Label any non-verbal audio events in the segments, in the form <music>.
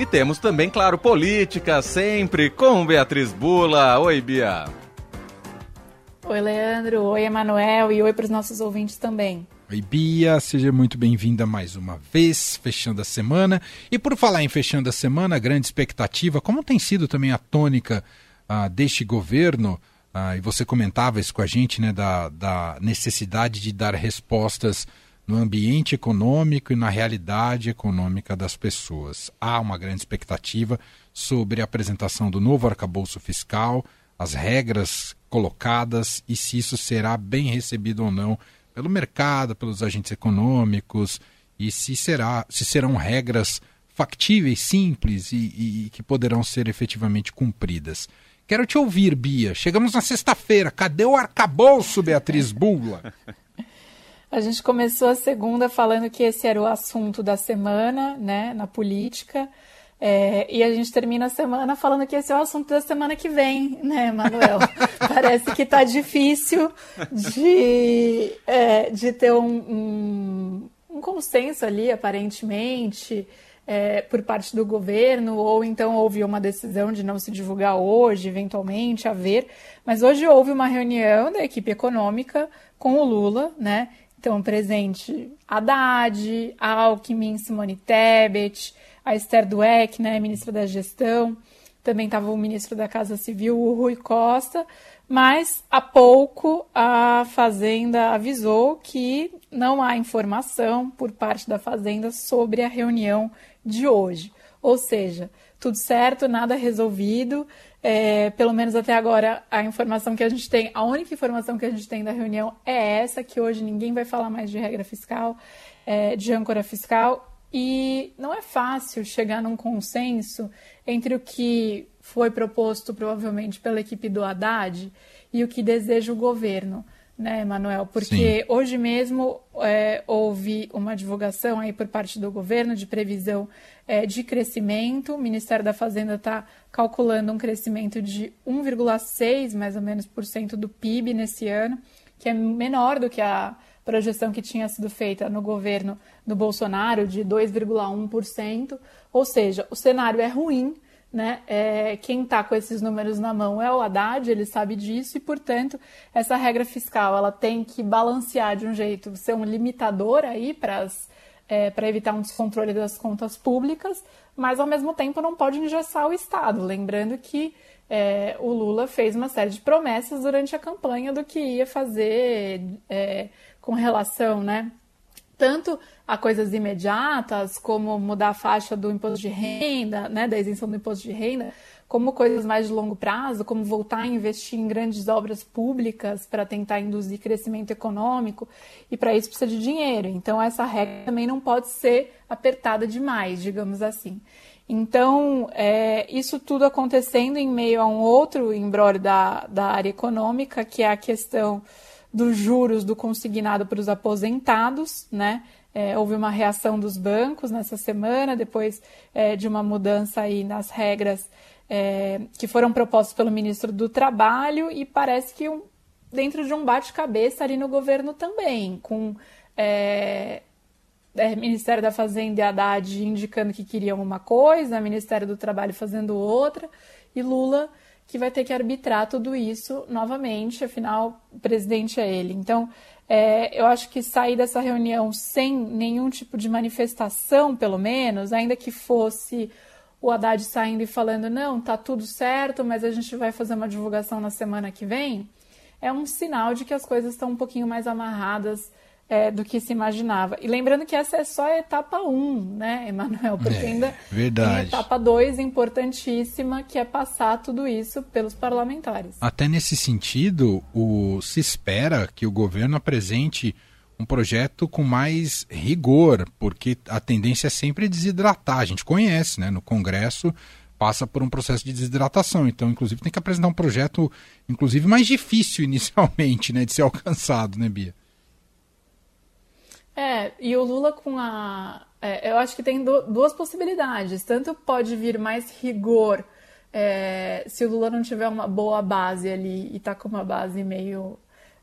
E temos também, claro, política, sempre com Beatriz Bula. Oi, Bia. Oi, Leandro. Oi, Emanuel. E oi para os nossos ouvintes também. Oi, Bia, seja muito bem-vinda mais uma vez, fechando a semana. E por falar em fechando a semana, grande expectativa, como tem sido também a tônica ah, deste governo, ah, e você comentava isso com a gente, né, da, da necessidade de dar respostas no ambiente econômico e na realidade econômica das pessoas. Há uma grande expectativa sobre a apresentação do novo arcabouço fiscal, as regras colocadas e se isso será bem recebido ou não pelo mercado, pelos agentes econômicos e se será se serão regras factíveis, simples e, e, que poderão ser efetivamente cumpridas. Quero te ouvir, Bia. Chegamos na sexta-feira. Cadê o arcabouço, Beatriz Bula? <laughs> A gente começou a segunda falando que esse era o assunto da semana, né, na política. É, e a gente termina a semana falando que esse é o assunto da semana que vem, né, Manuel? <laughs> Parece que tá difícil de, é, de ter um, um, um consenso ali, aparentemente é, por parte do governo, ou então houve uma decisão de não se divulgar hoje, eventualmente, a ver. Mas hoje houve uma reunião da equipe econômica com o Lula, né? Então, presente Haddad, Alckmin, Simone Tebet, a Esther Dweck, né, ministra da Gestão, também estava o ministro da Casa Civil, o Rui Costa, mas há pouco a Fazenda avisou que não há informação por parte da Fazenda sobre a reunião de hoje. Ou seja, tudo certo, nada resolvido. É, pelo menos até agora, a informação que a gente tem, a única informação que a gente tem da reunião é essa, que hoje ninguém vai falar mais de regra fiscal, é, de âncora fiscal. E não é fácil chegar num consenso entre o que foi proposto provavelmente pela equipe do Haddad e o que deseja o governo né, Manuel? Porque Sim. hoje mesmo é, houve uma divulgação aí por parte do governo de previsão é, de crescimento. O Ministério da Fazenda está calculando um crescimento de 1,6 mais ou menos por cento do PIB nesse ano, que é menor do que a projeção que tinha sido feita no governo do Bolsonaro de 2,1%. Ou seja, o cenário é ruim né? É, quem está com esses números na mão é o Haddad, ele sabe disso e, portanto, essa regra fiscal ela tem que balancear de um jeito, ser um limitador aí para é, evitar um descontrole das contas públicas, mas ao mesmo tempo não pode engessar o Estado. Lembrando que é, o Lula fez uma série de promessas durante a campanha do que ia fazer é, com relação, né? Tanto a coisas imediatas, como mudar a faixa do imposto de renda, né, da isenção do imposto de renda, como coisas mais de longo prazo, como voltar a investir em grandes obras públicas para tentar induzir crescimento econômico, e para isso precisa de dinheiro. Então, essa regra também não pode ser apertada demais, digamos assim. Então, é, isso tudo acontecendo em meio a um outro embrólio da, da área econômica, que é a questão dos juros do consignado para os aposentados, né? É, houve uma reação dos bancos nessa semana, depois é, de uma mudança aí nas regras é, que foram propostas pelo ministro do Trabalho, e parece que um, dentro de um bate-cabeça ali no governo também, com é, é, Ministério da Fazenda e Haddad indicando que queriam uma coisa, Ministério do Trabalho fazendo outra, e Lula que vai ter que arbitrar tudo isso novamente, afinal, o presidente é ele. Então, é, eu acho que sair dessa reunião sem nenhum tipo de manifestação, pelo menos, ainda que fosse o Haddad saindo e falando, não, tá tudo certo, mas a gente vai fazer uma divulgação na semana que vem, é um sinal de que as coisas estão um pouquinho mais amarradas é, do que se imaginava. E lembrando que essa é só a etapa 1, um, né, Emanuel? Porque é, ainda verdade. etapa 2 importantíssima, que é passar tudo isso pelos parlamentares. Até nesse sentido, o, se espera que o governo apresente um projeto com mais rigor, porque a tendência é sempre desidratar. A gente conhece, né? No Congresso passa por um processo de desidratação. Então, inclusive, tem que apresentar um projeto, inclusive, mais difícil <laughs> inicialmente, né, de ser alcançado, né, Bia? É, e o Lula com a. É, eu acho que tem duas possibilidades. Tanto pode vir mais rigor é, se o Lula não tiver uma boa base ali e tá com uma base meio,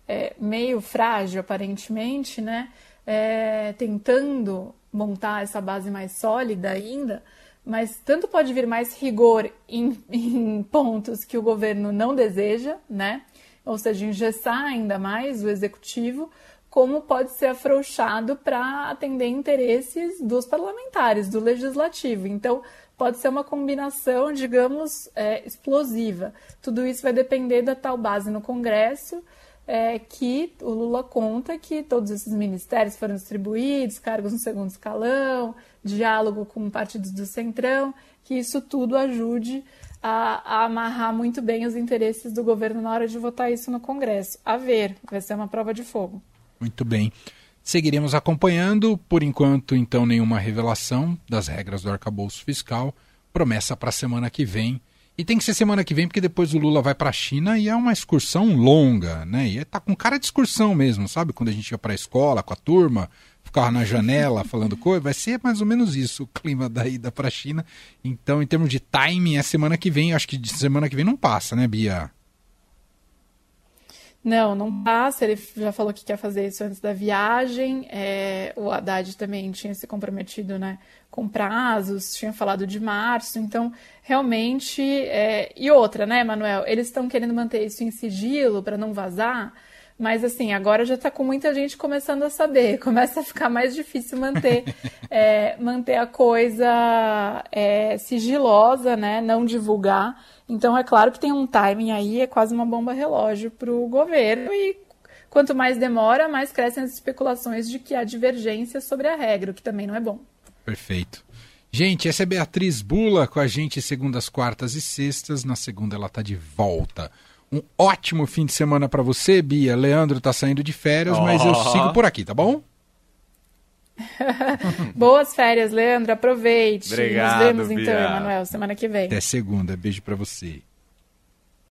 é, meio frágil, aparentemente, né? É, tentando montar essa base mais sólida ainda, mas tanto pode vir mais rigor em, <laughs> em pontos que o governo não deseja, né? Ou seja, engessar ainda mais o executivo, como pode ser afrouxado para atender interesses dos parlamentares, do legislativo. Então, pode ser uma combinação, digamos, é, explosiva. Tudo isso vai depender da tal base no Congresso é, que o Lula conta que todos esses ministérios foram distribuídos, cargos no segundo escalão, diálogo com partidos do Centrão, que isso tudo ajude a, a, amarrar muito bem os interesses do governo na hora de votar isso no Congresso. A ver, vai ser uma prova de fogo. Muito bem. Seguiremos acompanhando, por enquanto, então, nenhuma revelação das regras do arcabouço fiscal. Promessa para a semana que vem e tem que ser semana que vem, porque depois o Lula vai para a China e é uma excursão longa, né? E tá com cara de excursão mesmo, sabe? Quando a gente ia para a escola com a turma, ficava na janela <laughs> falando coisa, vai ser mais ou menos isso o clima da ida para a China. Então, em termos de timing, é semana que vem, acho que de semana que vem não passa, né, Bia? Não, não passa. Ele já falou que quer fazer isso antes da viagem. É, o Haddad também tinha se comprometido né, com prazos, tinha falado de março. Então, realmente. É... E outra, né, Manuel? Eles estão querendo manter isso em sigilo para não vazar. Mas assim, agora já está com muita gente começando a saber, <laughs> começa a ficar mais difícil manter, <laughs> é, manter a coisa é, sigilosa, né? Não divulgar. Então é claro que tem um timing aí, é quase uma bomba relógio para o governo e quanto mais demora, mais crescem as especulações de que há divergência sobre a regra, o que também não é bom. Perfeito. Gente, essa é Beatriz Bula com a gente segundas, quartas e sextas. Na segunda ela está de volta. Um ótimo fim de semana para você, Bia. Leandro está saindo de férias, oh. mas eu sigo por aqui, tá bom? <laughs> Boas férias, Leandro. Aproveite. Obrigado, Nos vemos Bia. então, Emanuel, semana que vem. Até segunda. Beijo para você.